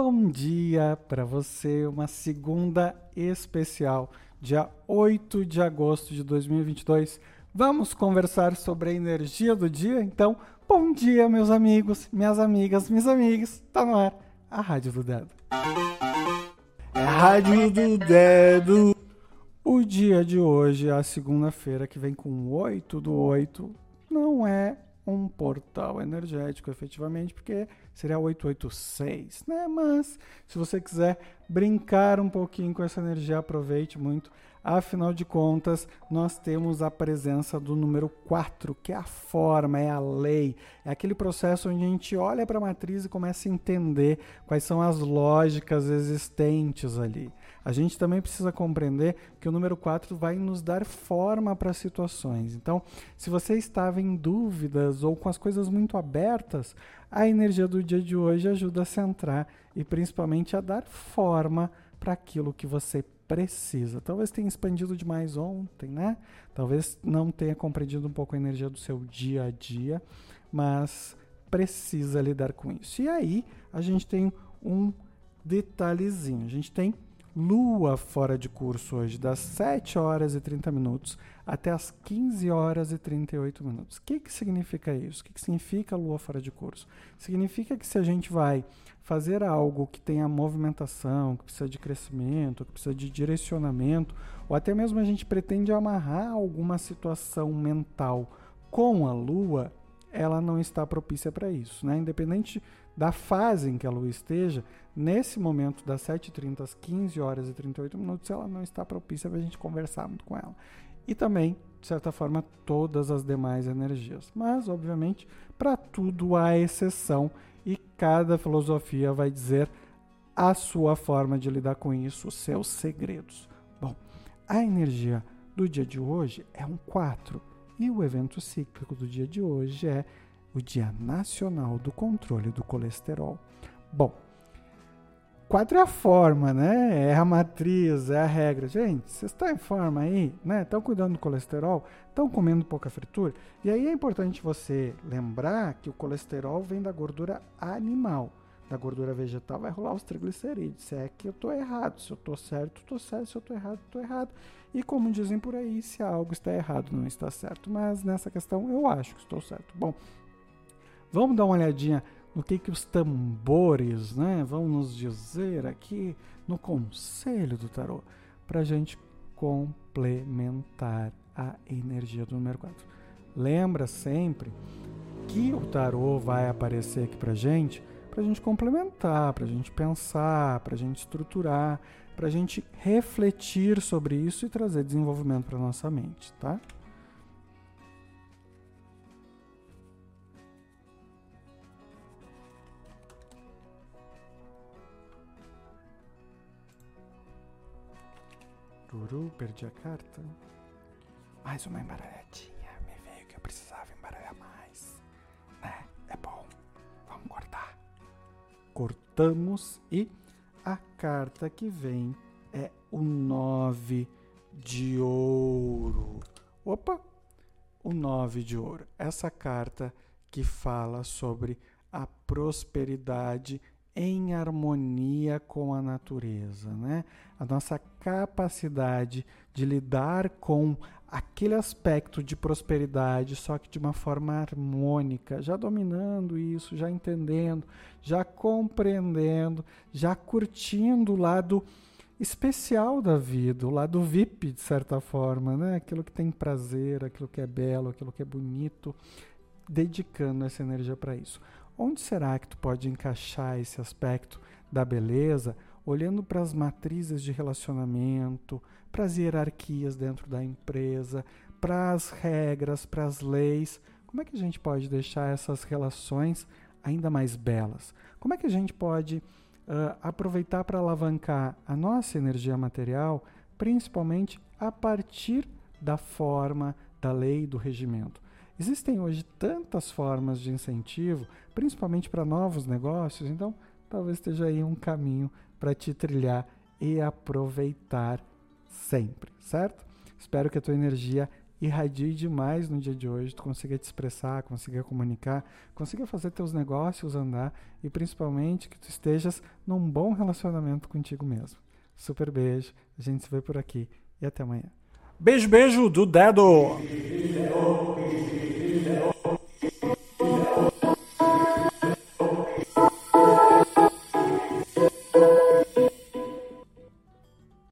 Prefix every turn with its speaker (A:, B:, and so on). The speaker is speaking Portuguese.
A: Bom dia para você, uma segunda especial, dia 8 de agosto de 2022. Vamos conversar sobre a energia do dia? Então, bom dia, meus amigos, minhas amigas, meus amigos. Tá no ar a Rádio do Dedo. É a Rádio do Dedo. O dia de hoje, a segunda-feira, que vem com 8 do 8, não é um portal energético, efetivamente, porque seria 886, né? Mas se você quiser brincar um pouquinho com essa energia, aproveite muito. Afinal de contas, nós temos a presença do número 4, que é a forma, é a lei. É aquele processo onde a gente olha para a matriz e começa a entender quais são as lógicas existentes ali. A gente também precisa compreender que o número 4 vai nos dar forma para situações. Então, se você estava em dúvidas ou com as coisas muito abertas, a energia do dia de hoje ajuda a centrar e principalmente a dar forma para aquilo que você precisa. Talvez tenha expandido demais ontem, né? Talvez não tenha compreendido um pouco a energia do seu dia a dia, mas precisa lidar com isso. E aí a gente tem um detalhezinho. A gente tem Lua fora de curso hoje, das 7 horas e 30 minutos até as 15 horas e 38 minutos. O que, que significa isso? O que, que significa Lua fora de curso? Significa que se a gente vai fazer algo que tenha movimentação, que precisa de crescimento, que precisa de direcionamento, ou até mesmo a gente pretende amarrar alguma situação mental com a Lua, ela não está propícia para isso. Né? Independente da fase em que a Lua esteja, nesse momento das 7h30 às 15 horas e 38 minutos, ela não está propícia para a gente conversar muito com ela. E também, de certa forma, todas as demais energias. Mas, obviamente, para tudo há exceção e cada filosofia vai dizer a sua forma de lidar com isso, os seus segredos. Bom, a energia do dia de hoje é um 4 e o evento cíclico do dia de hoje é o Dia Nacional do Controle do Colesterol. Bom, quatro é a forma, né? É a matriz, é a regra. Gente, vocês estão em forma aí, né? Estão cuidando do colesterol, estão comendo pouca fritura. E aí é importante você lembrar que o colesterol vem da gordura animal. Da gordura vegetal vai rolar os triglicerídeos. Se é que eu estou errado, se eu estou certo, estou certo, se eu estou errado, estou errado. E como dizem por aí, se algo está errado, não está certo. Mas nessa questão eu acho que estou certo. Bom, Vamos dar uma olhadinha no que, que os tambores né, vão nos dizer aqui no conselho do tarô, para a gente complementar a energia do número 4. Lembra sempre que o tarô vai aparecer aqui para gente, para a gente complementar, para a gente pensar, para a gente estruturar, para a gente refletir sobre isso e trazer desenvolvimento para nossa mente, tá? Perdi a carta. Mais uma embaralhadinha. Me veio que eu precisava embaralhar mais. Né? É bom. Vamos cortar. Cortamos e a carta que vem é o nove de ouro. Opa! O nove de ouro. Essa carta que fala sobre a prosperidade em harmonia com a natureza, né? A nossa capacidade de lidar com aquele aspecto de prosperidade, só que de uma forma harmônica, já dominando isso, já entendendo, já compreendendo, já curtindo o lado especial da vida, o lado VIP, de certa forma, né? Aquilo que tem prazer, aquilo que é belo, aquilo que é bonito, dedicando essa energia para isso. Onde será que tu pode encaixar esse aspecto da beleza, olhando para as matrizes de relacionamento, para as hierarquias dentro da empresa, para as regras, para as leis? Como é que a gente pode deixar essas relações ainda mais belas? Como é que a gente pode uh, aproveitar para alavancar a nossa energia material, principalmente a partir da forma, da lei, do regimento? Existem hoje tantas formas de incentivo, principalmente para novos negócios, então talvez esteja aí um caminho para te trilhar e aproveitar sempre, certo? Espero que a tua energia irradie demais no dia de hoje, tu consiga te expressar, consiga comunicar, consiga fazer teus negócios andar e principalmente que tu estejas num bom relacionamento contigo mesmo. Super beijo, a gente se vê por aqui e até amanhã.
B: Beijo, beijo do dedo!